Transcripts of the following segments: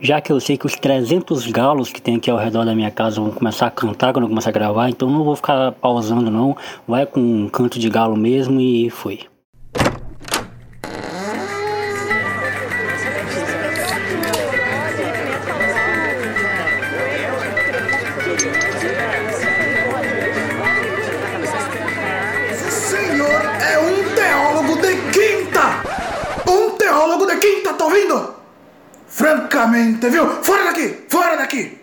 já que eu sei que os 300 galos que tem aqui ao redor da minha casa vão começar a cantar quando eu começar a gravar, então não vou ficar pausando não, vai com um canto de galo mesmo e foi. Francamente, viu? Fora daqui! Fora daqui!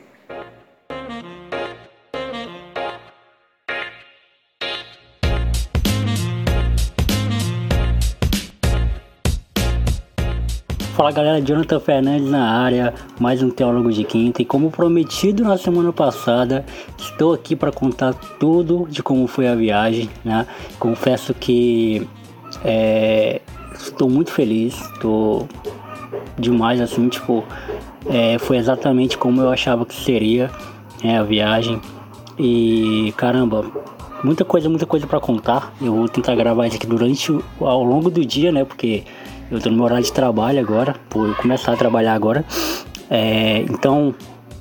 Fala galera, Jonathan Fernandes na área, mais um Teólogo de Quinta. E como prometido na semana passada, estou aqui para contar tudo de como foi a viagem. Né? Confesso que é, estou muito feliz, estou demais assim, tipo, é, foi exatamente como eu achava que seria né, a viagem. E caramba, muita coisa, muita coisa para contar. Eu vou tentar gravar isso aqui durante ao longo do dia, né? Porque eu tô no meu horário de trabalho agora, por começar a trabalhar agora. É, então,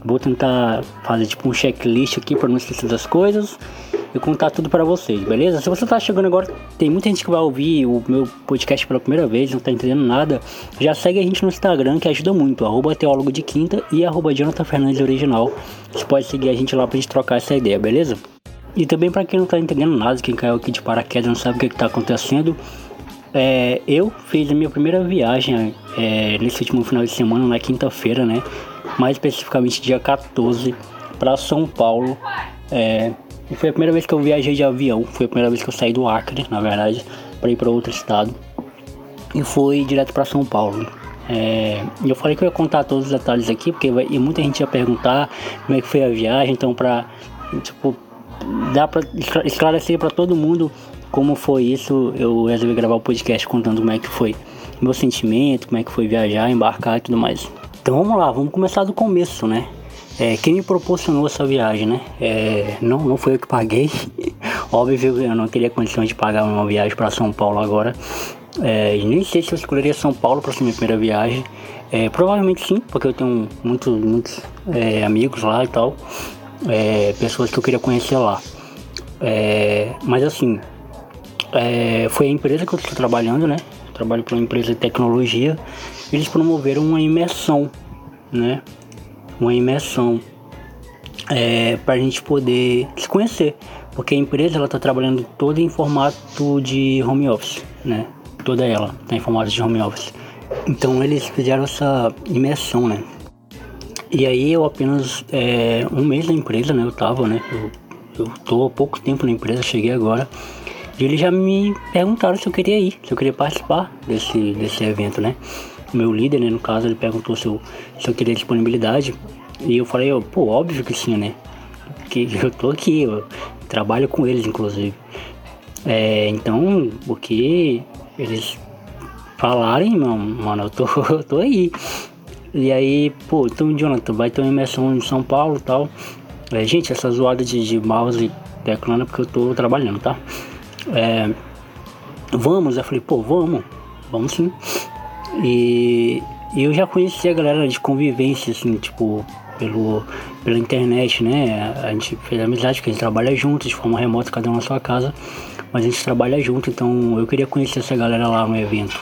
vou tentar fazer tipo um checklist aqui para não esquecer das coisas e contar tudo para vocês, beleza? Se você tá chegando agora, tem muita gente que vai ouvir o meu podcast pela primeira vez, não tá entendendo nada, já segue a gente no Instagram que ajuda muito, arroba teólogo de quinta e arroba Jonathan Fernandes Original. Você pode seguir a gente lá pra gente trocar essa ideia, beleza? E também para quem não tá entendendo nada, quem caiu aqui de paraquedas não sabe o que, que tá acontecendo, é, eu fiz a minha primeira viagem é, nesse último final de semana, na quinta-feira, né? Mais especificamente dia 14, para São Paulo. É, foi a primeira vez que eu viajei de avião, foi a primeira vez que eu saí do Acre, na verdade, para ir para outro estado. E foi direto para São Paulo. É, eu falei que eu ia contar todos os detalhes aqui, porque vai, e muita gente ia perguntar como é que foi a viagem, então para tipo, dar para esclarecer para todo mundo como foi isso, eu resolvi gravar o podcast contando como é que foi meu sentimento, como é que foi viajar, embarcar e tudo mais. Então vamos lá, vamos começar do começo, né? É, quem me proporcionou essa viagem, né? É, não, não foi eu que paguei. Óbvio, eu não teria condições de pagar uma viagem para São Paulo agora. É, nem sei se eu escolheria São Paulo para ser minha primeira viagem. É, provavelmente sim, porque eu tenho muitos, muitos é, amigos lá e tal. É, pessoas que eu queria conhecer lá. É, mas assim, é, foi a empresa que eu estou trabalhando, né? trabalho para uma empresa de tecnologia. Eles promoveram uma imersão, né? Uma imersão é, para a gente poder se conhecer, porque a empresa ela está trabalhando toda em formato de home office, né? Toda ela está em formato de home office. Então eles fizeram essa imersão, né? E aí eu apenas é, um mês na empresa, né? Eu tava, né? Eu, eu tô há pouco tempo na empresa, cheguei agora. E eles já me perguntaram se eu queria ir, se eu queria participar desse, desse evento, né? O meu líder, né, no caso, ele perguntou se eu, se eu queria disponibilidade. E eu falei, pô, óbvio que sim, né? Porque eu tô aqui, eu trabalho com eles, inclusive. É, então, porque eles falarem, mano, eu tô, eu tô aí. E aí, pô, então, Jonathan, vai ter uma imersão em São Paulo e tal. É, gente, essa zoada de, de mouse teclando é porque eu tô trabalhando, tá? é, vamos, eu falei, pô, vamos, vamos sim. E, e eu já conheci a galera de convivência, assim, tipo, pelo, pela internet, né? A gente fez amizade, porque a gente trabalha junto, de forma remota, cada um na sua casa, mas a gente trabalha junto, então eu queria conhecer essa galera lá no evento.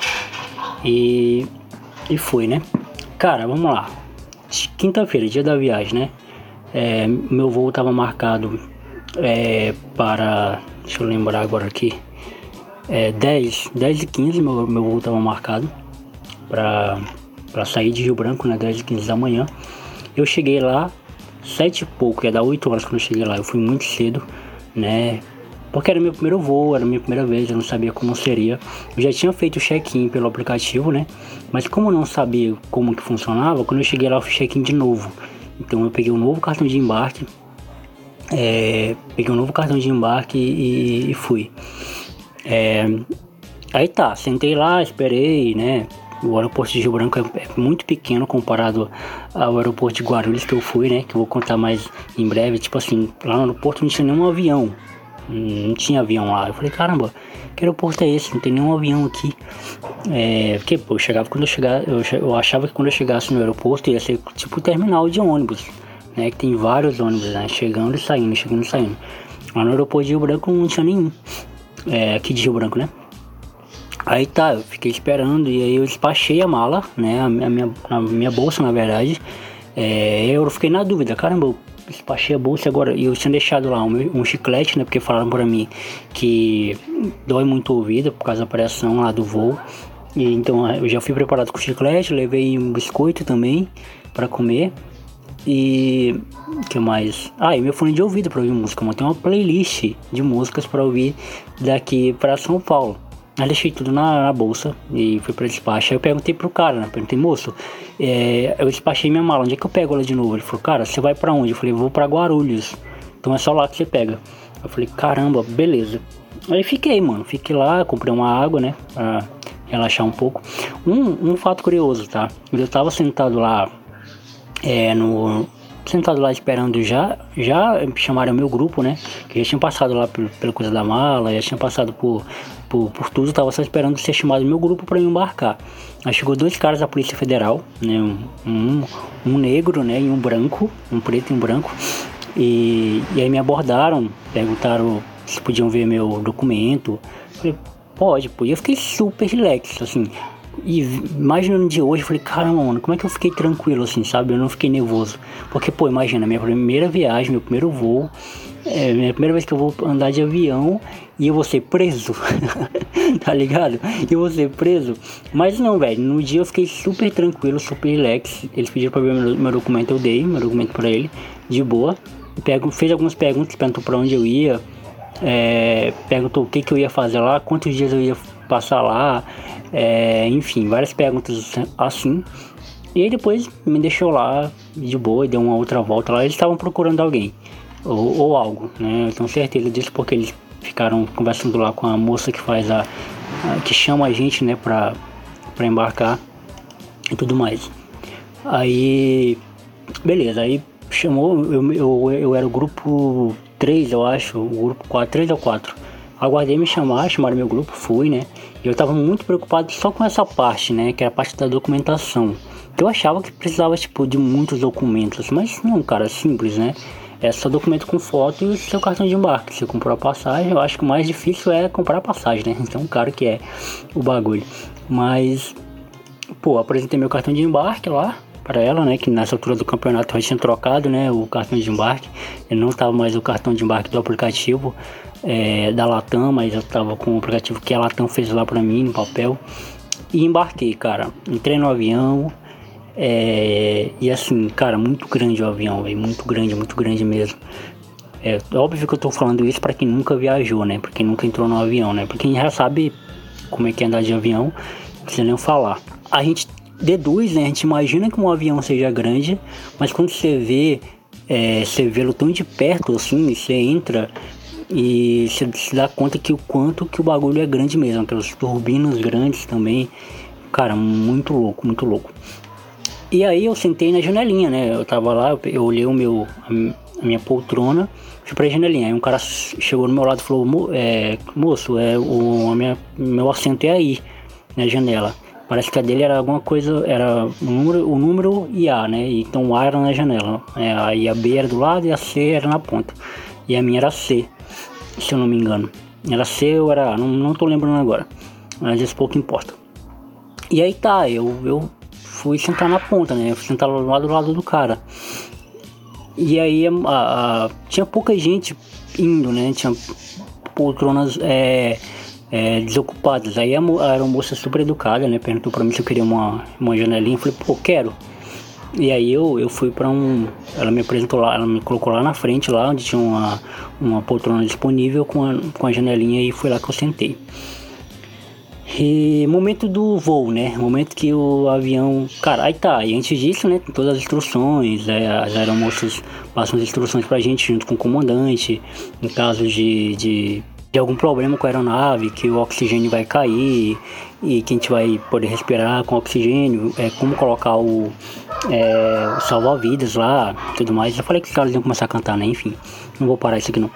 E, e foi, né? Cara, vamos lá. Quinta-feira, dia da viagem, né? É, meu voo estava marcado é, para Deixa eu lembrar agora aqui. É 10, 10 e 15 meu, meu voo estava marcado para sair de Rio Branco, né? 10 e 15 da manhã. Eu cheguei lá, 7 e pouco, ia dar 8 horas quando eu cheguei lá. Eu fui muito cedo, né? Porque era meu primeiro voo, era minha primeira vez, eu não sabia como seria. Eu já tinha feito o check-in pelo aplicativo, né? Mas como eu não sabia como que funcionava, quando eu cheguei lá eu fiz check-in de novo. Então eu peguei um novo cartão de embarque, é, peguei um novo cartão de embarque e, e fui. É, aí tá, sentei lá, esperei, né? O aeroporto de Rio Branco é, é, muito pequeno comparado ao aeroporto de Guarulhos que eu fui, né? Que eu vou contar mais em breve. Tipo assim, lá no aeroporto não tinha nenhum avião. Não tinha avião lá. Eu falei, caramba, que aeroporto é esse? Não tem nenhum avião aqui. É, porque, pô, eu chegava quando eu chegava, eu, eu achava que quando eu chegasse no aeroporto ia ser tipo terminal de ônibus, né? Que tem vários ônibus, né? Chegando e saindo, chegando e saindo. Lá no aeroporto de Rio Branco não tinha nenhum. É, aqui de Rio Branco, né? Aí tá, eu fiquei esperando e aí eu despachei a mala, né? A minha, a minha bolsa, na verdade. É, eu fiquei na dúvida, caramba, eu despachei a bolsa agora e eu tinha deixado lá um, um, chiclete, né? Porque falaram pra mim que dói muito o ouvido por causa da pressão lá do voo. E, então eu já fui preparado com chiclete, levei um biscoito também para comer. E que mais? Ah, e meu fone de ouvido para ouvir música. Eu uma playlist de músicas para ouvir daqui para São Paulo. Aí deixei tudo na, na, bolsa e fui para despacho. Aí eu perguntei pro cara, né? Perguntei, moço, é, eu despachei minha mala, onde é que eu pego ela de novo? Ele falou, cara, você vai para onde? Eu falei, vou para Guarulhos. Então é só lá que você pega. Eu falei, caramba, beleza. Aí fiquei, mano. Fiquei lá, comprei uma água, né? Pra relaxar um pouco. Um, um fato curioso, tá? Eu tava sentado lá é, no, sentado lá esperando já, já chamaram meu grupo, né? Que já tinha passado lá pelo, pela coisa da mala, já tinha passado por, por, por tudo, tava só esperando ser chamado meu grupo para embarcar. Aí chegou dois caras da Polícia Federal, né? Um, um, negro, né? E um branco, um preto e um branco. E, e aí me abordaram, perguntaram se podiam ver meu documento. falei, pode, pode. Eu fiquei super relax, assim. E imaginando de hoje, eu falei, caramba, mano, como é que eu fiquei tranquilo assim, sabe? Eu não fiquei nervoso. Porque, pô, imagina, minha primeira viagem, meu primeiro voo, é minha primeira vez que eu vou andar de avião e eu vou ser preso, tá ligado? E eu vou ser preso. Mas não, velho, no dia eu fiquei super tranquilo, super relax. Eles pediram pra ver meu, meu documento, eu dei meu documento pra ele, de boa. Pego, fez algumas perguntas, perguntou pra onde eu ia, é, perguntou o que, que eu ia fazer lá, quantos dias eu ia passar lá, é, enfim, várias perguntas assim. E aí depois me deixou lá de boa, deu uma outra volta lá. Eles estavam procurando alguém ou, ou, algo, né? Eu tenho certeza disso porque eles ficaram conversando lá com a moça que faz a, a que chama a gente, né, pra, pra embarcar e tudo mais. Aí, beleza, aí chamou, eu, eu, eu era o grupo 3, eu acho, o grupo 4, 3 ou 4. Aguardei me chamar, chamaram meu grupo, fui, né? E eu tava muito preocupado só com essa parte, né? Que era a parte da documentação. Eu achava que precisava, tipo, de muitos documentos, mas não, cara, simples, né? É só documento com foto e o seu cartão de embarque. Comprou a passagem, eu acho que o mais difícil é comprar a passagem, né? Então, caro que é o bagulho. Mas, pô, apresentei meu cartão de embarque lá para ela, né? Que nessa altura do campeonato eu já tinha trocado, né? O cartão de embarque. Ele não estava mais o cartão de embarque do aplicativo é, da Latam, mas eu tava com o aplicativo que a Latam fez lá pra mim no papel. E embarquei, cara. Entrei no avião. É, e assim, cara, muito grande o avião, véio, muito grande, muito grande mesmo. É óbvio que eu tô falando isso para quem nunca viajou, né? Pra quem nunca entrou no avião, né? Pra quem já sabe como é que é andar de avião, não precisa nem falar. A gente deduz, né? A gente imagina que um avião seja grande, mas quando você vê, é, você vê-lo tão de perto assim, você entra e você se dá conta que o quanto que o bagulho é grande mesmo, aquelas turbinas grandes também. Cara, muito louco, muito louco. E aí eu sentei na janelinha, né? Eu tava lá, eu olhei o meu, a minha poltrona, fui pra janelinha. Aí um cara chegou no meu lado e falou, Mo, é, moço, é, o a minha, meu assento é aí, na janela. Parece que a dele era alguma coisa, era o número, o número e A, né? Então o A era na janela. É, aí a B era do lado e a C era na ponta. E a minha era C se eu não me engano. Era C ou era A, não, não tô lembrando agora. Mas isso pouco importa. E aí tá, eu, eu fui sentar na ponta, né? Eu fui sentar lá do lado do cara. E aí a, a, tinha pouca gente indo, né? Tinha poltronas é, é, desocupadas. Aí a, a aeromoça super educada, né? Perguntou pra mim se eu queria uma, uma janelinha. Eu falei, pô, quero. E aí eu, eu fui para um. Ela me apresentou lá, ela me colocou lá na frente, lá onde tinha uma, uma poltrona disponível com a, com a janelinha e foi lá que eu sentei. E momento do voo, né? Momento que o avião. Cara, aí tá. E antes disso, né? Todas as instruções. É, as aeromoças passam as instruções pra gente junto com o comandante. Em caso de, de de algum problema com a aeronave, que o oxigênio vai cair e que a gente vai poder respirar com oxigênio, é, como colocar o, é, o salva-vidas lá tudo mais. Eu falei que os caras iam começar a cantar, né? Enfim, não vou parar isso aqui não.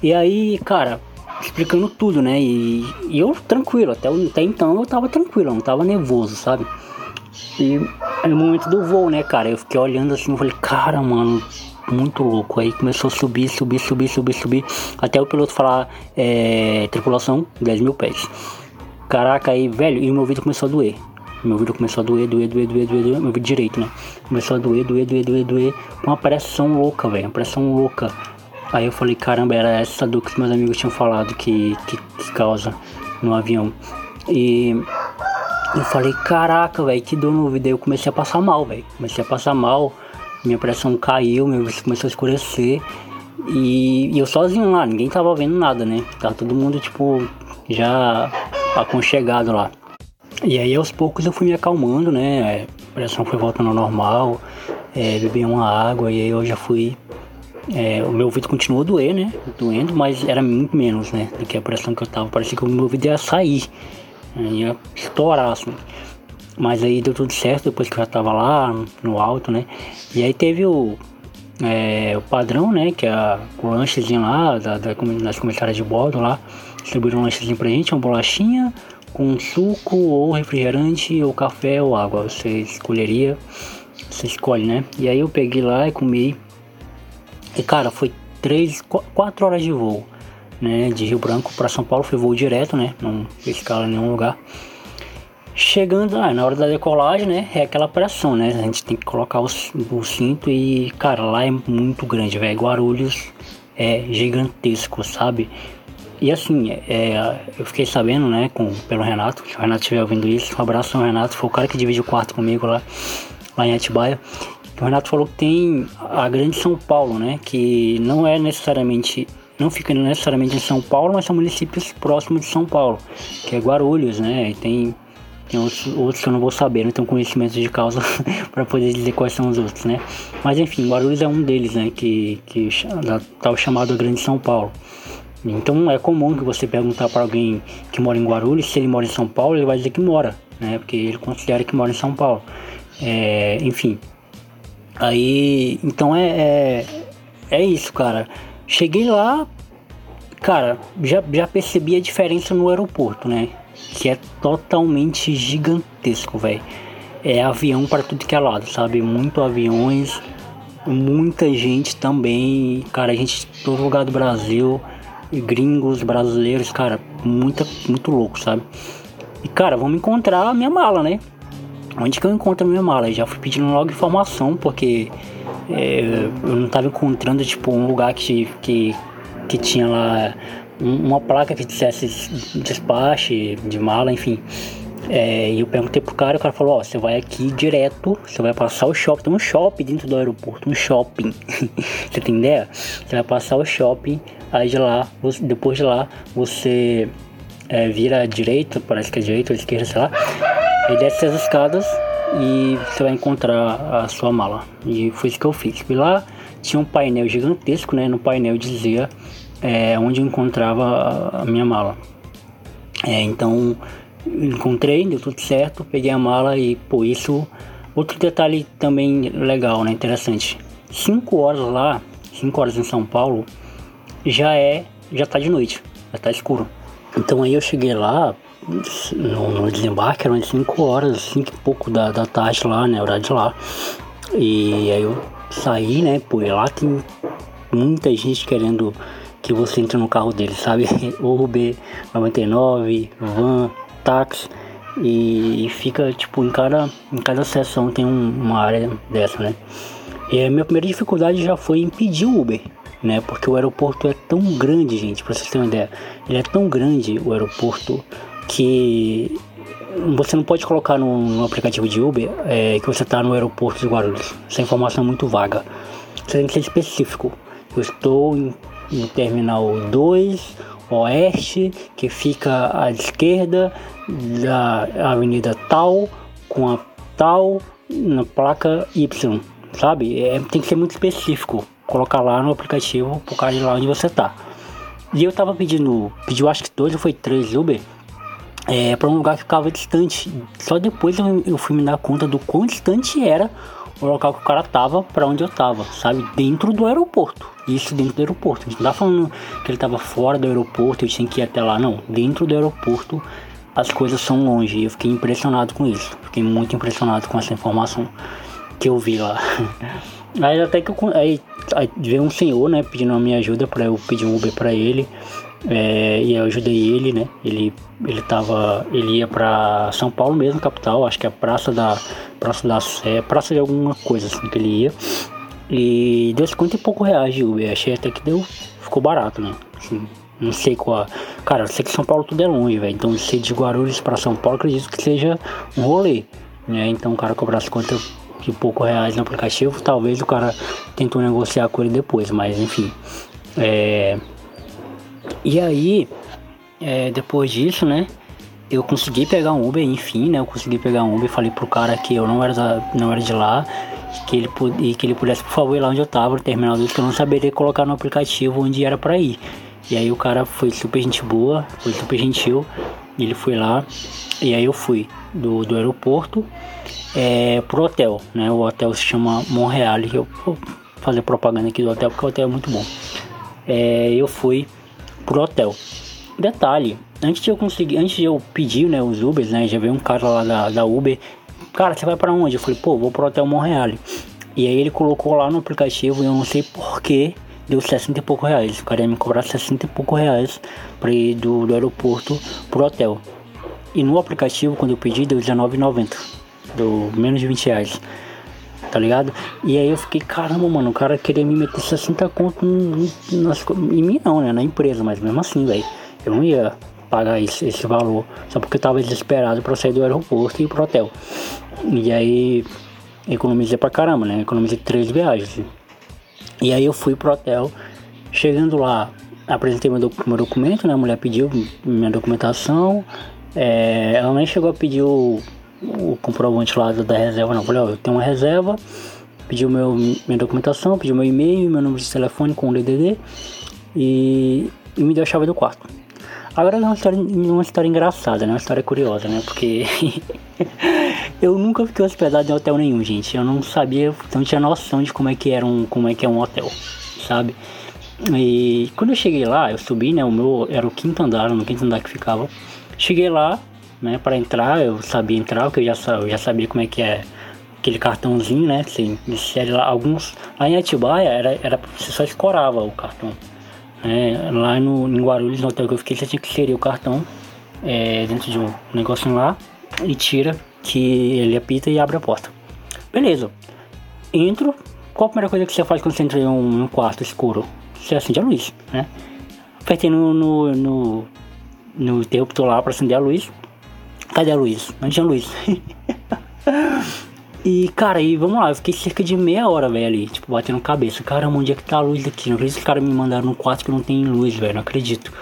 E aí, cara, explicando tudo, né? E, e eu tranquilo, até, até então eu tava tranquilo, não tava nervoso, sabe? E no momento do voo, né, cara, eu fiquei olhando assim, eu falei, cara, mano, muito louco. Aí começou a subir, subir, subir, subir, subir, até o piloto falar, é, tripulação, 10 mil pés. Caraca, aí, velho, e meu ouvido começou a doer. Meu ouvido começou a doer, doer, doer, doer, doer, doer, meu ouvido direito, né? Começou a doer, doer, doer, doer, doer, uma pressão louca, velho, uma pressão louca. Aí eu falei, caramba, era essa dor que meus amigos tinham falado que, que, que causa no avião. E eu falei, caraca, velho, que dor no ouvido. Aí eu comecei a passar mal, velho. Comecei a passar mal, minha pressão caiu, meu ouvido começou a escurecer. E, e, eu sozinho lá, ninguém tava vendo nada, né? Tava todo mundo, tipo, já aconchegado lá. E aí aos poucos eu fui me acalmando, né? A pressão foi voltando ao normal, é, bebi uma água e aí eu já fui é, o meu ouvido continuou a doer, né? Doendo, mas era muito menos, né? Do que a pressão que eu tava. Parecia que o meu ouvido ia sair, né? ia estourar, assim. Mas aí deu tudo certo depois que eu já tava lá no alto, né? E aí teve o, é, o padrão, né? Que é o lanchezinho lá, da, da, das comissárias de bordo lá. Distribuíram um lanchezinho pra gente, uma bolachinha com suco ou refrigerante ou café ou água. Você escolheria, você escolhe, né? E aí eu peguei lá e comi e cara, foi três, quatro horas de voo, né? De Rio Branco para São Paulo, foi voo direto, né? Não escala em nenhum lugar. Chegando lá, na hora da decolagem, né? É aquela pressão, né? A gente tem que colocar o, o cinto e, cara, lá é muito grande, velho. Guarulhos é gigantesco, sabe? E assim, é, eu fiquei sabendo, né, com, pelo Renato, se o Renato estiver ouvindo isso, um abraço ao Renato, foi o cara que divide o quarto comigo lá, lá em Atibaia. O Renato falou que tem a Grande São Paulo, né? Que não é necessariamente, não fica necessariamente em São Paulo, mas são municípios próximos de São Paulo, que é Guarulhos, né? E tem, tem outros, outros que eu não vou saber, não tenho conhecimento de causa para poder dizer quais são os outros, né? Mas enfim, Guarulhos é um deles, né? Que, que tá o chamado Grande São Paulo. Então é comum que você perguntar para alguém que mora em Guarulhos se ele mora em São Paulo, ele vai dizer que mora, né? Porque ele considera que mora em São Paulo. É, enfim, Aí, então é, é, é isso, cara. Cheguei lá, cara, já, já percebi a diferença no aeroporto, né? Que é totalmente gigantesco, velho. É avião para tudo que é lado, sabe? Muito aviões, muita gente também, cara, a gente todo lugar do Brasil, gringos, brasileiros, cara, muita, muito louco, sabe? E cara, vamos encontrar a minha mala, né? Onde que eu encontro a minha mala? Eu já fui pedindo logo informação, porque é, eu não estava encontrando tipo um lugar que, que, que tinha lá uma placa que dissesse despache de mala, enfim. É, e eu perguntei pro cara, o cara falou, ó, você vai aqui direto, você vai passar o shopping, tem um shopping dentro do aeroporto, um shopping. você tem ideia? Você vai passar o shopping, aí de lá, depois de lá, você é, vira à direita, parece que é direita ou esquerda, sei lá. Aí desce as escadas e você vai encontrar a sua mala. E foi isso que eu fiz. Fui lá, tinha um painel gigantesco, né? No painel dizia é, onde eu encontrava a, minha mala. É, então encontrei, deu tudo certo, peguei a mala e pô, isso. Outro detalhe também legal, né? Interessante. 5 horas lá, 5 horas em São Paulo, já é. já tá de noite, já tá escuro. Então aí eu cheguei lá, no, desembarque eram 5 horas, 5 e pouco da, da tarde lá, né? Horário de lá. E aí eu saí, né? Pô, lá tem muita gente querendo que você entre no carro dele, sabe? Uber, 99, van, táxi. E, e, fica tipo em cada, em cada sessão tem um, uma área dessa, né? E a minha primeira dificuldade já foi impedir o Uber, né? Porque o aeroporto é tão grande, gente, pra vocês terem uma ideia. Ele é tão grande, o aeroporto, que você não pode colocar no, aplicativo de Uber é, que você está no aeroporto de Guarulhos. Essa informação é muito vaga. Você tem que ser específico. Eu estou em, no terminal 2 oeste, que fica à esquerda da avenida tal, com a tal na placa Y, sabe? É, tem que ser muito específico. Colocar lá no aplicativo por causa de lá onde você está. E eu tava pedindo, pediu acho que dois ou foi três Uber é, para um lugar que ficava distante. Só depois eu, eu, fui me dar conta do quão distante era o local que o cara tava para onde eu tava, sabe? Dentro do aeroporto. Isso dentro do aeroporto. A gente não tá falando que ele tava fora do aeroporto, eu tinha que ir até lá, não. Dentro do aeroporto as coisas são longe. E eu fiquei impressionado com isso. Fiquei muito impressionado com essa informação que eu vi lá. Aí até que eu, aí, aí veio um senhor, né, pedindo a minha ajuda para eu pedir um Uber para ele. É, e eu ajudei ele, né? Ele ele tava, ele ia para São Paulo mesmo, capital, acho que é a Praça da Praça da Sé, Praça de alguma coisa assim que ele ia. E deu 50 e pouco reais de Uber. Achei até que deu, ficou barato, né? Assim, não sei qual. Cara, eu sei que São Paulo tudo é longe, velho. Então, se de Guarulhos para São Paulo, acredito que seja um rolê, né? Então, o cara cobrar 50 e pouco reais no aplicativo, talvez o cara tentou negociar com ele depois, mas enfim. É... E aí, é, depois disso, né? Eu consegui pegar um Uber, enfim, né? Eu consegui pegar um Uber. Falei pro cara que eu não era, da, não era de lá, que ele, e que ele pudesse, por favor, ir lá onde eu tava, no terminal dele, que eu não saberia colocar no aplicativo onde era pra ir. E aí o cara foi super gente boa, foi super gentil. Ele foi lá e aí eu fui do, do aeroporto é, pro hotel, né? O hotel se chama Montreal, eu vou fazer propaganda aqui do hotel porque o hotel é muito bom. É, eu fui pro hotel. Detalhe, antes de eu conseguir, antes de eu pedir, né, os Ubers, né, já veio um cara lá da, da Uber, cara, você vai para onde? Eu falei, pô, vou pro hotel Montreal. E aí ele colocou lá no aplicativo e eu não sei porquê, deu 60 e pouco reais. O cara ia me cobrar 60 e pouco reais pra ir do, do aeroporto pro hotel. E no aplicativo, quando eu pedi, deu R$19,90. Deu menos de 20 reais. Tá ligado? E aí eu fiquei, caramba, mano, o cara queria me meter 60 conto em, em mim não, né? Na empresa, mas mesmo assim, velho. Eu não ia pagar esse, esse valor só porque eu tava desesperado pra sair do aeroporto e ir pro hotel. E aí economizei pra caramba, né? Economizei três viagens. E aí eu fui pro hotel, chegando lá, apresentei meu, meu documento, né? A mulher pediu minha documentação. É, ela nem chegou a pedir o, o comprovante lá da reserva, não. Falei, ó, eu tenho uma reserva, pediu meu, minha documentação, pediu meu e-mail, meu número de telefone com o DDD e, e me deu a chave do quarto. Agora é uma história, uma história engraçada, né? Uma história curiosa, né? Porque eu nunca fiquei hospedado em hotel nenhum, gente. Eu não sabia, não tinha noção de como é que era um, como é que é um hotel, sabe? E quando eu cheguei lá, eu subi, né? O meu era o quinto andar, no quinto andar que ficava. Cheguei lá, né? Para entrar, eu sabia entrar, porque eu já, eu já sabia como é que é aquele cartãozinho, né? Assim, lá, alguns lá em Atibaia era, era você só escorava o cartão. É, lá no, em Guarulhos, no hotel que eu fiquei, você tinha que inserir o cartão é, dentro de um negocinho lá e tira que ele apita e abre a porta. Beleza. Entro. Qual a primeira coisa que você faz quando você entra em um, um quarto escuro? Você acende a luz, né? Apertei no, no, no, no interruptor lá para acender a luz. Cadê a luz? Não tinha luz. E, cara, e vamos lá, eu fiquei cerca de meia hora, velho, ali, tipo, batendo cabeça. Caramba, onde é que tá a luz aqui? Não acredito que os caras me mandaram num quarto que não tem luz, velho, não acredito.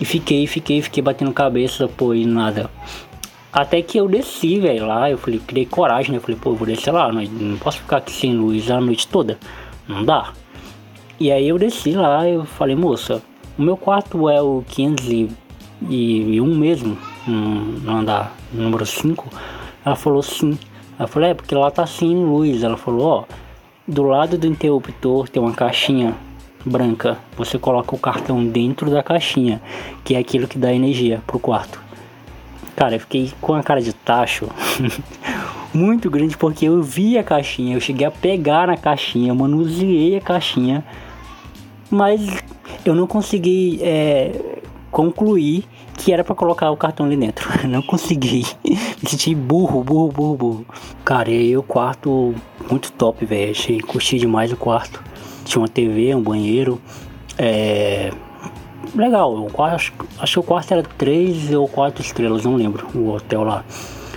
E fiquei, fiquei, fiquei batendo cabeça, pô, e nada. Até que eu desci, velho, lá, eu falei, criei coragem, né? Eu falei, pô, eu vou descer lá, não, não posso ficar aqui sem luz a noite toda. Não dá. E aí eu desci lá, eu falei, moça, o meu quarto é o 501 mesmo, no andar número 5. Ela falou sim. Ela falou, é porque lá tá sem luz. Ela falou, ó, do lado do interruptor tem uma caixinha branca. Você coloca o cartão dentro da caixinha, que é aquilo que dá energia pro quarto. Cara, eu fiquei com a cara de tacho muito grande porque eu vi a caixinha, eu cheguei a pegar na caixinha, manuseei a caixinha, mas eu não consegui é, concluir que era para colocar o cartão ali dentro. Não consegui. Me senti burro, burro, burro, burro. Cara, e aí o quarto muito top, velho. Achei, curti demais o quarto. Tinha uma TV, um banheiro. É. Legal, acho que o quarto era 3 ou 4 estrelas, não lembro, o hotel lá.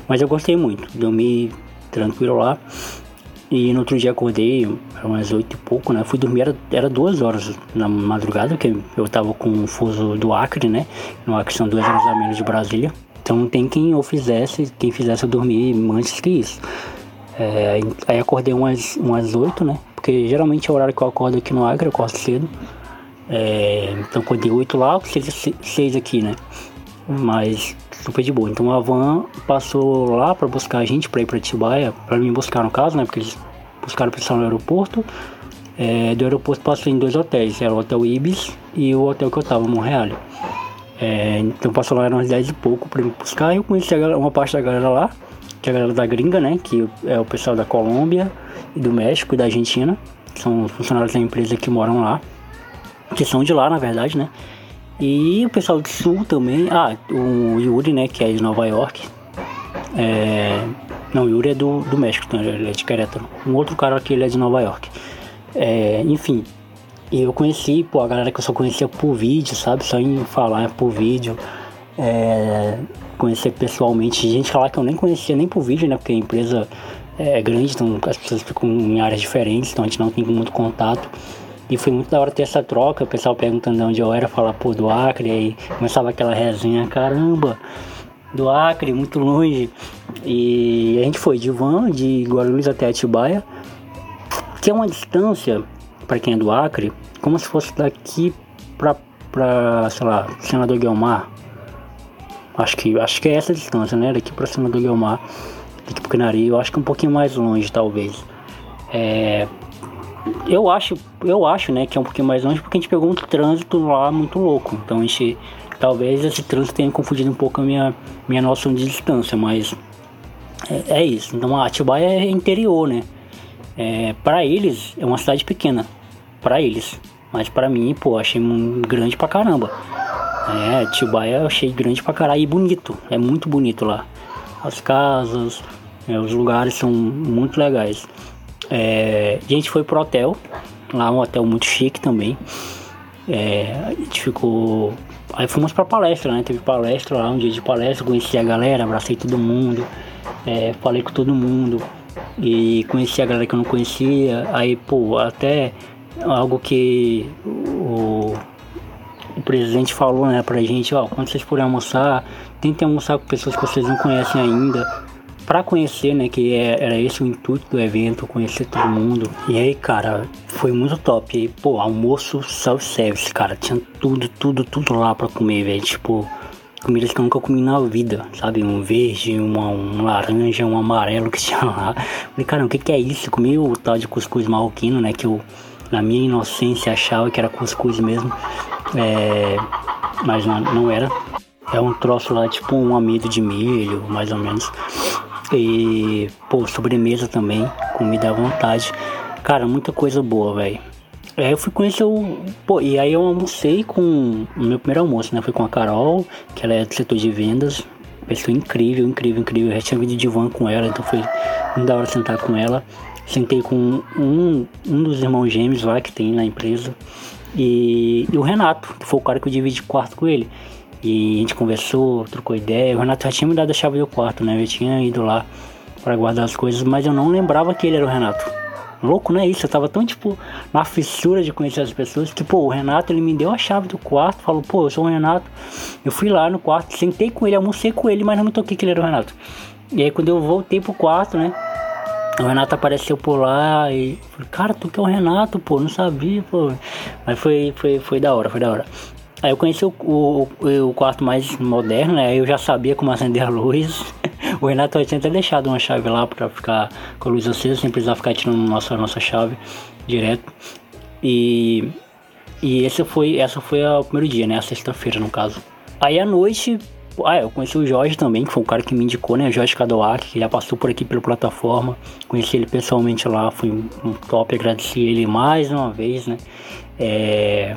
Mas eu gostei muito, dormi tranquilo lá. E no outro dia acordei, era umas oito e pouco, né? Fui dormir, era, era duas horas na madrugada, que eu tava com o fuso do Acre, né? No Acre são duas horas a menos de Brasília. Então tem quem eu fizesse, quem fizesse eu dormir antes que isso. É, aí acordei umas, umas 8, né? Porque geralmente é o horário que eu acordo aqui no Acre, eu acordo cedo. É, então acordei 8 lá, 6, 6 aqui, né? Mas super de boa. Então a van passou lá para buscar a gente para ir para Tibaia, para me buscar no caso, né? Porque eles buscaram o pessoal no aeroporto. É, do aeroporto passei em dois hotéis, era o Hotel Ibis e o hotel que eu tava, Montreal. É, então passou lá umas 10 e pouco pra me buscar e eu conheci uma parte da galera lá, que é a galera da gringa, né? Que é o pessoal da Colômbia do México e da Argentina, que são funcionários da empresa que moram lá, que são de lá na verdade, né? E o pessoal do sul também, ah, o Yuri, né, que é de Nova York. É, não, Yuri é do, do México, então, ele é de Querétaro. Um outro cara aqui, ele é de Nova York. É, enfim, eu conheci, pô, a galera que eu só conhecia por vídeo, sabe? Só em falar por vídeo. É, conhecer pessoalmente gente lá que eu nem conhecia nem por vídeo, né? Porque a empresa é grande, então as pessoas ficam em áreas diferentes, então a gente não tem muito contato. E foi muito da hora ter essa troca, o pessoal perguntando de onde eu era, falar, pô, do Acre, aí começava aquela resenha, caramba, do Acre, muito longe. E a gente foi de van, de Guarulhos até Atibaia, que é uma distância, para quem é do Acre, como se fosse daqui pra, pra sei lá, Senador Guilmar. Acho que, acho que é essa distância, né? Daqui pra Senador Guilmar, daqui pro Canaria, eu acho que é um pouquinho mais longe, talvez. É, eu acho, eu acho, né, que é um pouquinho mais longe porque a gente pegou um trânsito lá muito louco. Então a gente, talvez esse trânsito tenha confundido um pouco a minha, minha noção de distância, mas é, é isso. Então a Atibaia é interior, né? É, para eles é uma cidade pequena, para eles. Mas para mim, pô, achei grande pra caramba. É, Tibaia eu achei grande pra caralho e bonito. É muito bonito lá. As casas, é, os lugares são muito legais. É, a gente foi pro hotel, lá um hotel muito chique também. É, a gente ficou. Aí fomos pra palestra, né? Teve palestra lá, um dia de palestra, conheci a galera, abracei todo mundo, é, falei com todo mundo e conheci a galera que eu não conhecia. Aí, pô, até algo que o, o presidente falou, né, pra gente, ó, quando vocês forem almoçar, tentem almoçar com pessoas que vocês não conhecem ainda. Pra conhecer, né, que é, era esse o intuito do evento, conhecer todo mundo. E aí, cara, foi muito top. E pô, almoço self-service, cara, tinha tudo, tudo, tudo lá pra comer, velho. Tipo, comidas que eu nunca comi na vida, sabe? Um verde, uma, um laranja, um amarelo que tinha lá. Falei, cara, o que, que é isso? Comi o tal de cuscuz marroquino, né? Que eu, na minha inocência, achava que era cuscuz mesmo. É, mas não, não era. É um troço lá, tipo um amido de milho, mais ou menos. E, pô, sobremesa também, comida à vontade. Cara, muita coisa boa, velho. Aí eu fui conhecer o. Pô, e aí eu almocei com. O meu primeiro almoço, né? Foi com a Carol, que ela é do setor de vendas. Pessoa incrível, incrível, incrível. Eu já tinha vindo de van com ela, então foi muito da hora sentar com ela. Sentei com um, um dos irmãos gêmeos lá que tem na empresa. E, e o Renato, que foi o cara que eu dividi quarto com ele. E a gente conversou, trocou ideia. O Renato já tinha me dado a chave do quarto, né? Eu tinha ido lá para guardar as coisas, mas eu não lembrava que ele era o Renato. Louco, não é isso? Eu tava tão, tipo, na fissura de conhecer as pessoas. Tipo, o Renato, ele me deu a chave do quarto, falou, pô, eu sou o Renato. Eu fui lá no quarto, sentei com ele, almocei com ele, mas não me toquei que ele era o Renato. E aí, quando eu voltei pro quarto, né? O Renato apareceu por lá e falei, cara, tu que é o Renato, pô, não sabia, pô. Mas foi, foi, foi da hora, foi da hora. Aí eu conheci o, o, o quarto mais moderno, né? Aí eu já sabia como acender a luz. O Renato tinha até deixado uma chave lá para ficar com a luz acesa, sem precisar ficar tirando nossa, nossa chave direto. E, e esse foi, essa foi o primeiro dia, né? A sexta-feira, no caso. Aí à noite, ah, eu conheci o Jorge também, que foi o cara que me indicou, né? Jorge Cadoac, que já passou por aqui pela plataforma. Conheci ele pessoalmente lá, foi um top, agradeci ele mais uma vez, né? É,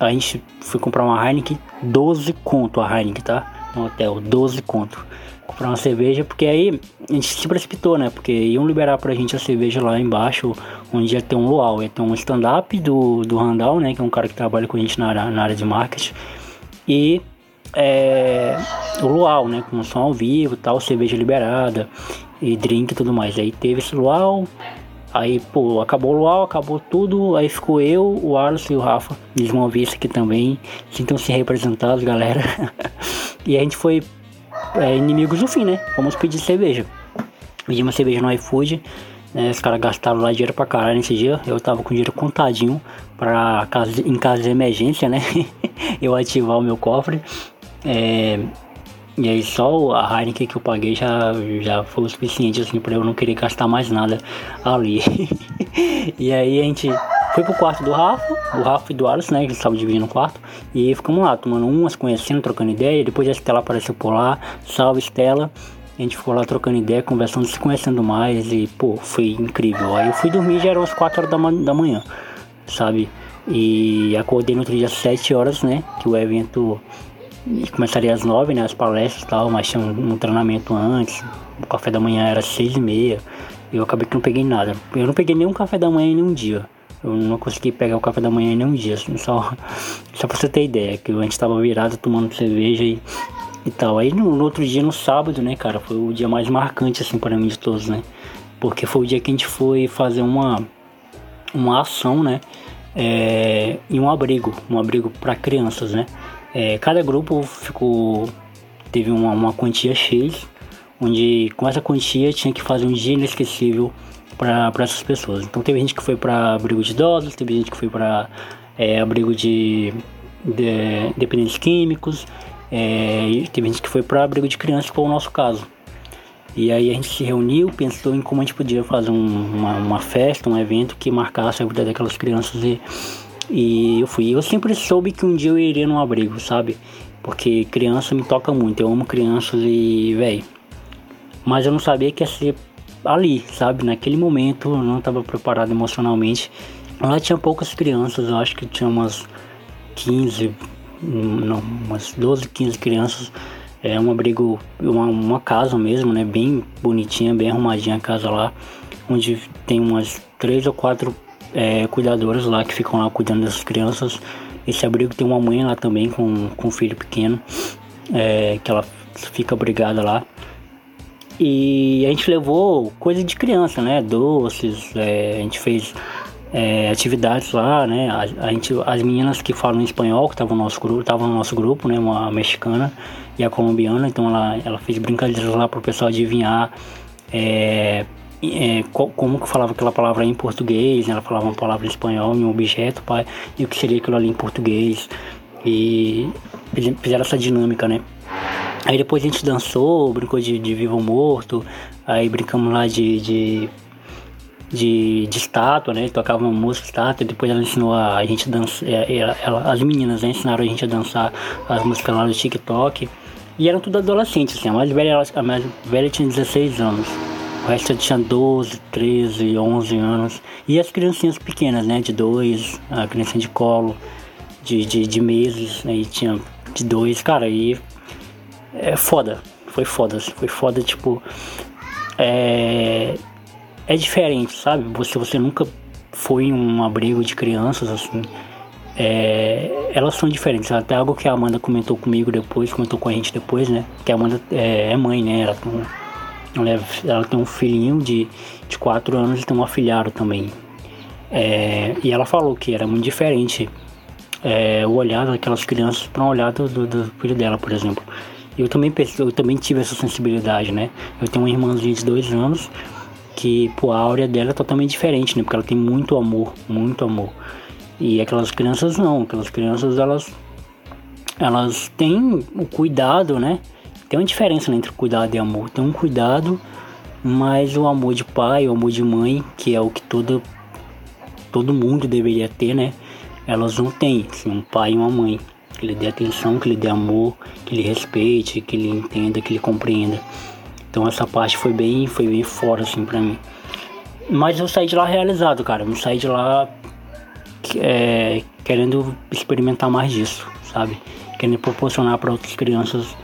a gente foi comprar uma Heineken, 12 conto a Heineken, tá? No hotel, 12 conto comprar uma cerveja, porque aí a gente se precipitou, né? Porque iam liberar pra gente a cerveja lá embaixo, onde ia ter um luau, ia ter um stand-up do, do Randall, né? Que é um cara que trabalha com a gente na na área de marketing. E é, o luau, né? Com som ao vivo tal, cerveja liberada e drink e tudo mais. Aí teve esse luau, Aí, pô, acabou o luau, acabou tudo. Aí ficou eu, o Alisson e o Rafa. Eles vão ouvir isso aqui também. Sintam-se representados, galera. e a gente foi é, inimigos do fim, né? Vamos pedir cerveja. Pedi uma cerveja no iFood. Né? Os caras gastaram lá dinheiro pra caralho nesse dia. Eu tava com dinheiro contadinho pra caso, em caso de emergência, né? eu ativar o meu cofre. É, E aí só a Heineken que eu paguei já, já foi o suficiente assim para eu não querer gastar mais nada ali. e aí a gente foi pro quarto do Rafa, o Rafa e do Alisson, né? Que estavam dividindo o quarto. E ficamos lá, tomando umas, conhecendo, trocando ideia. Depois a Estela apareceu por lá. Salve Estela. A gente ficou lá trocando ideia, conversando, se conhecendo mais. E, pô, foi incrível. Aí eu fui dormir, já eram as 4 horas da, da manhã, sabe? E acordei no outro dia às 7 horas, né? Que o evento começaria às 9, né? As palestras e tal, mas tinha um, um, treinamento antes. O café da manhã era 6 e meia. E eu acabei que não peguei nada. Eu não peguei nenhum café da manhã em nenhum dia. Eu não consegui pegar o café da manhã em nenhum dia. Assim, só, só pra você ter ideia, que a gente tava virado tomando cerveja e, e tal. Aí no, no outro dia, no sábado, né, cara, foi o dia mais marcante, assim, para mim de todos, né? Porque foi o dia que a gente foi fazer uma, uma ação, né? é, em um abrigo, um abrigo para crianças, né? É, cada grupo ficou teve uma, uma quantia X, onde com essa quantia tinha que fazer um dia inesquecível para essas pessoas. Então teve gente que foi para abrigo de idosos, teve gente que foi para é, abrigo de, de dependentes químicos, é, teve gente que foi para abrigo de crianças, que foi o nosso caso. E aí a gente se reuniu, pensou em como a gente podia fazer um, uma, uma, festa, um evento que marcasse a vida daquelas crianças e, e eu fui. Eu sempre soube que um dia eu iria num abrigo, sabe? Porque criança me toca muito, eu amo crianças e, velho. Mas eu não sabia que ia ser ali, sabe? Naquele momento eu não estava preparado emocionalmente. Lá tinha poucas crianças, eu acho que tinha umas 15, não, umas 12, 15 crianças é um abrigo, uma, uma casa mesmo, né? Bem bonitinha, bem arrumadinha a casa lá. Onde tem umas três ou quatro é, cuidadoras lá que ficam lá cuidando dessas crianças. Esse abrigo tem uma mãe lá também com, com um filho pequeno, é, que ela fica abrigada lá. E a gente levou coisa de criança, né? Doces, é, a gente fez é, atividades lá, né? A, a, gente, as meninas que falam espanhol, que estavam no nosso grupo, no nosso grupo, né? Uma mexicana e a colombiana, então ela, ela fez brincadeiras lá para o pessoal adivinhar é, é, como que falava aquela palavra em português, né? ela falava uma palavra em espanhol, em um objeto, pai, e o que seria aquilo ali em português. E fizeram essa dinâmica, né? Aí depois a gente dançou, brincou de, de vivo ou morto, aí brincamos lá de, de de, de estátua, né? Tocava uma música estátua, depois ela ensinou a, gente dançar, é, ela, ela, as meninas né, ensinaram a gente a dançar as músicas lá do TikTok. E eram tudo adolescentes, assim, a mais velha, a mais velha tinha 16 anos. O resto tinha 12, 13, 11 anos. E as criancinhas pequenas, né? De dois, a criancinha de colo, de, de, de meses, aí né, tinha de dois, cara, aí é foda. Foi foda, foi foda, tipo. É, é diferente, sabe? Você, você nunca foi um abrigo de crianças, assim. É, elas são diferentes. Até algo que a Amanda comentou comigo depois, comentou com a gente depois, né? Que a Amanda é, é mãe, né? Ela ela, é, ela tem um filhinho de, de 4 anos e tem um afilhado também. É, e ela falou que era muito diferente é, o olhar daquelas crianças para o olhar do, do, do, filho dela, por exemplo. Eu também, eu também tive essa sensibilidade, né? Eu tenho uma irmãzinha de 2 anos que pô, a áurea dela é totalmente diferente, né? Porque ela tem muito amor, muito amor. E aquelas crianças não, aquelas crianças elas elas têm o cuidado, né? Tem uma diferença né, entre cuidado e amor. Tem um cuidado, mas o amor de pai, o amor de mãe, que é o que todo todo mundo deveria ter, né? Elas não têm, assim, um pai e uma mãe que lhe dê atenção, que lhe dê amor, que lhe respeite, que lhe entenda, que lhe compreenda. Então essa parte foi bem, foi bem fora assim pra mim. Mas eu saí de lá realizado, cara. Eu saí de lá é, querendo experimentar mais disso, sabe? Querendo proporcionar para outras crianças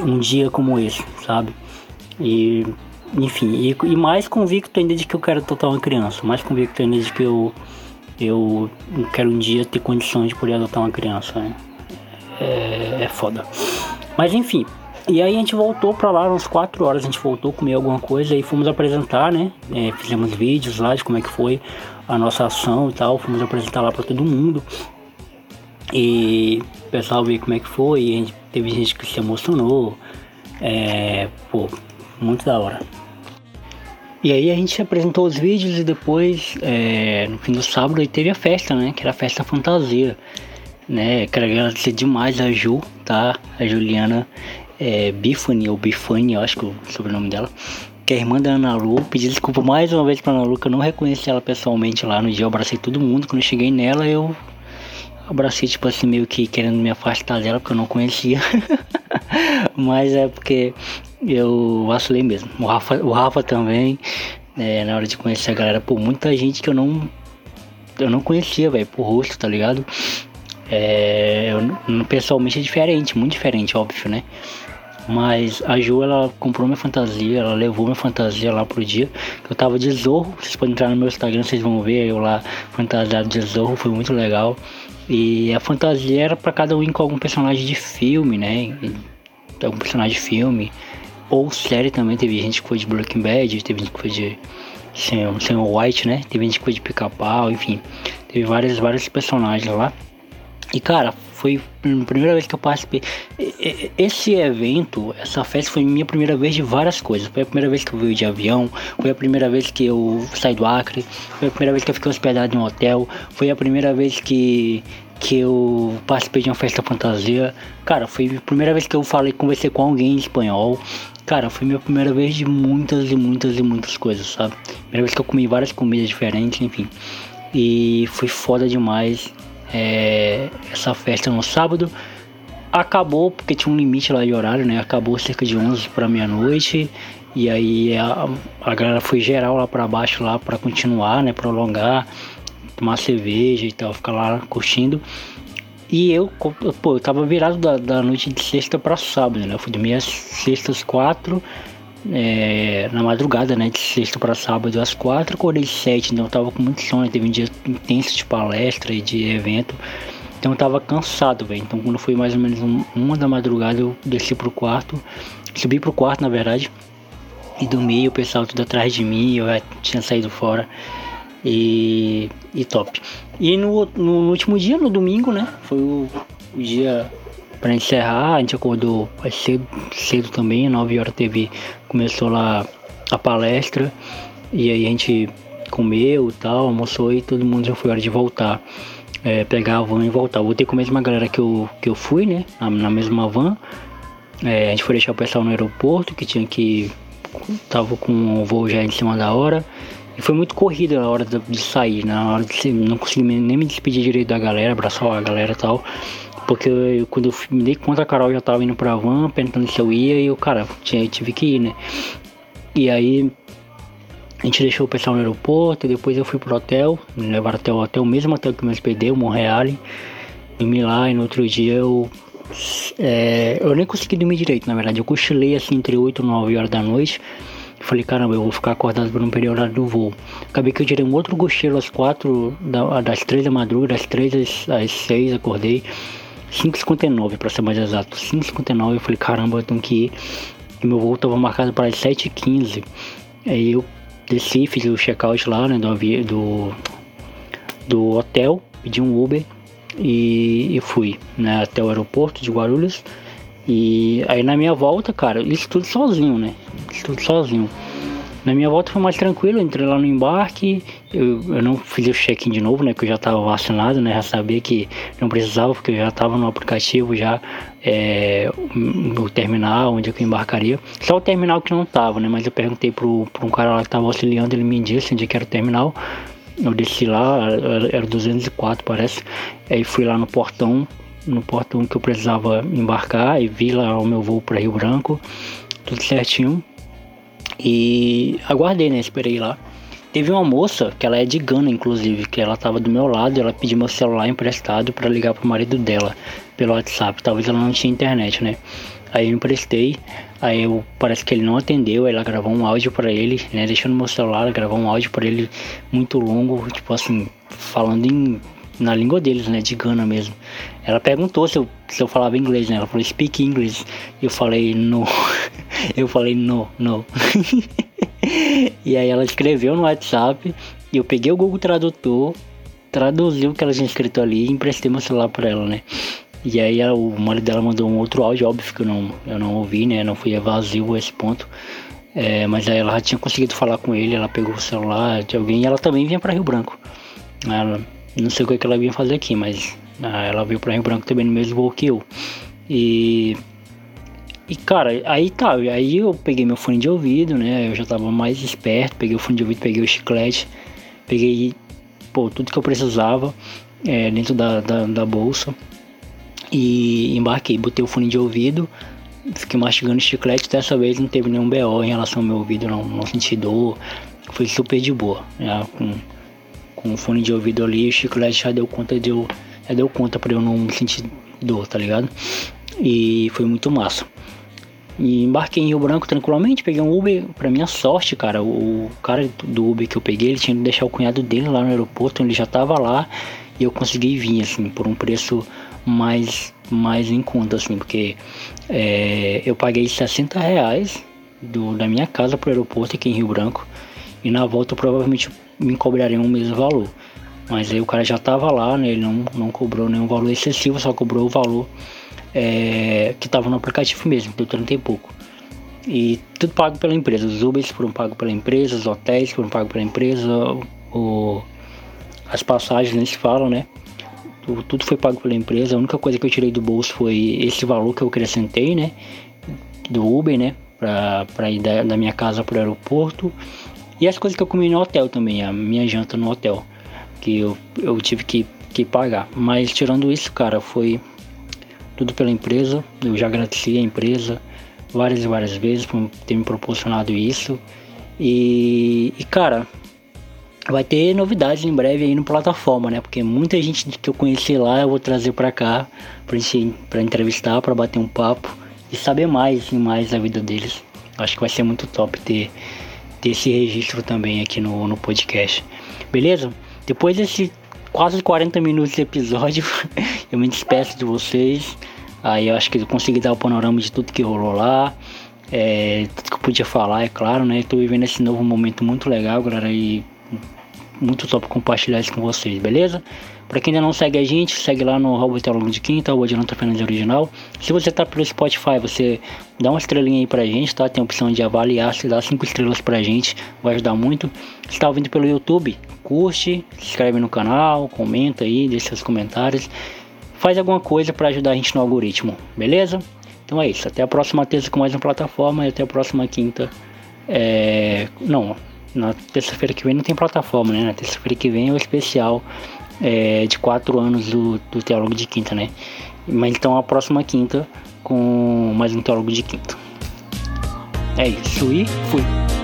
um dia como esse, sabe? E enfim, e, e, mais convicto ainda de que eu quero adotar uma criança, mais convicto ainda de que eu eu quero um dia ter condições de poder adotar uma criança, né? É, é foda. Mas enfim, e aí a gente voltou pra lá, umas 4 horas a gente voltou, comer alguma coisa e fomos apresentar, né? É, fizemos vídeos lá de como é que foi a nossa ação e tal, fomos apresentar lá pra todo mundo. E o pessoal viu como é que foi, e gente, teve gente que se emocionou. É, pô, muito da hora. E aí a gente apresentou os vídeos e depois, é, no fim do sábado, teve a festa, né? Que era a festa fantasia. Né? Quero agradecer demais a Ju, tá? A Juliana é, Bifani ou Bifani, eu acho que é o sobrenome dela, que é a irmã da Ana Lu. Pedi desculpa mais uma vez pra Ana Lu, que eu não reconheci ela pessoalmente lá no dia. Eu abracei todo mundo. Quando eu cheguei nela, eu abracei, tipo assim, meio que querendo me afastar dela, porque eu não conhecia. Mas é porque eu vacilei mesmo. O Rafa, o Rafa também, é, na hora de conhecer a galera, pô, muita gente que eu não. Eu não conhecia, velho, por rosto, tá ligado? É, eu, pessoalmente é diferente, muito diferente, óbvio, né? Mas a Ju, ela comprou minha fantasia, ela levou minha fantasia lá pro dia. Eu tava de Zorro, vocês podem entrar no meu Instagram, vocês vão ver eu lá fantasiado de Zorro, foi muito legal. E a fantasia era para cada um com algum personagem de filme, né? Algum personagem de filme. Ou série também, teve gente que foi de Breaking Bad, teve gente que foi de Sam, White, né? Teve gente que foi de Pica-Pau, enfim. Teve vários, vários personagens lá. E cara, foi a primeira vez que eu participei. Esse evento, essa festa foi minha primeira vez de várias coisas. Foi a primeira vez que eu vi de avião, foi a primeira vez que eu saí do Acre, foi a primeira vez que eu fiquei hospedado em um hotel, foi a primeira vez que que eu participei de uma festa fantasia. Cara, foi a primeira vez que eu falei, conversei com alguém em espanhol. Cara, foi minha primeira vez de muitas e muitas e muitas coisas, sabe? Primeira vez que eu comi várias comidas diferentes, enfim. E foi foda demais é, essa festa no sábado. Acabou porque tinha um limite lá de horário, né? Acabou cerca de 11 para meia-noite. E aí a, a galera foi geral lá para baixo lá para continuar, né? Prolongar, tomar cerveja e tal, ficar lá curtindo. E eu, pô, eu tava virado da, da noite de sexta para sábado, né? Eu fui dormir às sextas quatro é, na madrugada, né? De sexta para sábado às quatro, acordei sete, então eu tava com muito sono, teve um dia intenso de palestra e de evento. Então eu tava cansado, velho. Então quando foi mais ou menos um, uma da madrugada, eu desci pro quarto, subi pro quarto na verdade, e dormi, o pessoal tudo atrás de mim, eu tinha saído fora. E, e top. E no, no, no último dia, no domingo, né? Foi o, o dia para encerrar, a gente acordou cedo, cedo também, 9 horas teve, começou lá a palestra e aí a gente comeu tal, almoçou e todo mundo já foi hora de voltar. É, pegar a van e voltar. Voltei com a mesma galera que eu, que eu fui, né? Na, na mesma van. É, a gente foi deixar o pessoal no aeroporto, que tinha que. Tava com o voo já em cima da hora. E foi muito corrida na hora de sair, na hora de não consegui nem me despedir direito da galera, abraçar a galera e tal. Porque eu, quando eu me dei conta, a Carol já tava indo pra van, perguntando se eu ia, e eu, cara, tinha, tive que ir, né? E aí a gente deixou o pessoal no aeroporto, depois eu fui pro hotel, me levaram até o hotel, o mesmo hotel que me hospedei, o Montreal. Dormi lá e no outro dia eu. É, eu nem consegui dormir direito, na verdade. Eu cochilei assim entre 8 e 9 horas da noite. Falei, caramba, eu vou ficar acordado por um período do voo. Acabei que eu tirei um outro cochilo às 4, das 3 da madrugada, das 3 às, às 6, acordei. 5h59 para ser mais exato. 5h59 eu falei, caramba, eu tenho que ir. E meu voo estava marcado para as 7h15. Aí eu desci, fiz o check-out lá, né, do, do, do hotel, pedi um Uber e, e fui, né, até o aeroporto de Guarulhos. E aí na minha volta, cara, isso tudo sozinho, né? Isso tudo sozinho. Na minha volta foi mais tranquilo, entrei lá no embarque, eu, eu não fiz o check-in de novo, né? Porque eu já estava vacinado, né? Já sabia que não precisava, porque eu já estava no aplicativo já é, o terminal onde eu embarcaria. Só o terminal que não estava, né? Mas eu perguntei pro, pro um cara lá que estava auxiliando, ele me disse onde que era o terminal. Eu desci lá, era 204 parece. Aí fui lá no portão, no portão que eu precisava embarcar e vi lá o meu voo para Rio Branco, tudo certinho. E aguardei, né? Esperei lá. Teve uma moça, que ela é de Gana, inclusive, que ela tava do meu lado ela pediu meu celular emprestado para ligar pro marido dela pelo WhatsApp. Talvez ela não tinha internet, né? Aí eu emprestei, aí eu, parece que ele não atendeu, aí ela gravou um áudio para ele, né? Deixando meu celular, gravou um áudio para ele muito longo, tipo assim, falando em na língua deles, né, de Gana mesmo. Ela perguntou se eu, se eu falava inglês, né? Ela falou speak English. Eu falei no. eu falei no, no. e aí ela escreveu no WhatsApp e eu peguei o Google Tradutor, traduzi o que ela tinha escrito ali e emprestei meu celular para ela, né? E aí ela, o marido dela mandou um outro áudio, óbvio que eu não, eu não ouvi, né? Não fui evasivo a esse ponto. É, mas aí ela já tinha conseguido falar com ele, ela pegou o celular de alguém e ela também vinha para Rio Branco. Ela, não sei o que, é que ela vinha fazer aqui, mas ah, ela veio para Rio Branco também no mesmo voo que eu. E e cara, aí tá, aí eu peguei meu fone de ouvido, né? Eu já tava mais esperto, peguei o fone de ouvido, peguei o chiclete, peguei pô, tudo que eu precisava é, dentro da, da, da bolsa e embarquei, botei o fone de ouvido, fiquei mastigando chiclete, dessa vez não teve nenhum BO em relação ao meu ouvido, não, não senti dor, foi super de boa, né? O fone de ouvido ali, o chiclete já deu conta de eu, já deu conta para eu não sentir dor, tá ligado? E foi muito massa. E embarquei em Rio Branco tranquilamente, peguei um Uber, pra minha sorte, cara, o cara do Uber que eu peguei, ele tinha que deixar o cunhado dele lá no aeroporto, ele já tava lá e eu consegui vir, assim, por um preço mais, mais em conta, assim, porque é, eu paguei 60 reais do, da minha casa pro aeroporto aqui em Rio Branco e na volta provavelmente me cobrariam o mesmo valor. Mas aí o cara já tava lá, né, ele não, não cobrou nenhum valor excessivo, só cobrou o valor é, que estava no aplicativo mesmo, deu 30 e pouco. E tudo pago pela empresa. Os Ubers foram pagos pela empresa, os hotéis foram pagos pela empresa, o, as passagens nem se falam, né? Tudo, tudo foi pago pela empresa. A única coisa que eu tirei do bolso foi esse valor que eu acrescentei, né? Do Uber, né? Pra, pra ir da, da minha casa pro aeroporto. E as coisas que eu comi no hotel também, a minha janta no hotel. Que eu, eu tive que, que pagar. Mas tirando isso, cara, foi tudo pela empresa. Eu já agradeci a empresa várias e várias vezes por ter me proporcionado isso. E, e cara, vai ter novidades em breve aí no plataforma, né? Porque muita gente que eu conheci lá eu vou trazer para cá pra, gente, pra entrevistar, para bater um papo e saber mais e mais da vida deles. Acho que vai ser muito top ter, esse registro também aqui no, no podcast. Beleza? Depois desse quase 40 minutos de episódio. eu me despeço de vocês. Aí eu acho que eu consegui dar o panorama de tudo que rolou lá. É, tudo que eu podia falar, é claro, né? Estou vivendo esse novo momento muito legal, galera. E muito top compartilhar isso com vocês, beleza? Pra quem ainda não segue a gente, segue lá no Robot Teólogo de Quinta, o Adilanta Fernandes Original. Se você tá pelo Spotify, você dá uma estrelinha aí pra gente, tá? Tem a opção de avaliar, se dá 5 estrelas pra gente, vai ajudar muito. Se tá ouvindo pelo YouTube, curte, se inscreve no canal, comenta aí, deixa seus comentários. Faz alguma coisa para ajudar a gente no algoritmo, beleza? Então é isso, até a próxima terça com mais uma plataforma e até a próxima quinta. É... Não, na terça-feira que vem não tem plataforma, né? Na terça-feira que vem é o especial é, de quatro anos do, do Teólogo de Quinta, né? Mas então a próxima quinta com mais um Teólogo de Quinta. É isso e fui.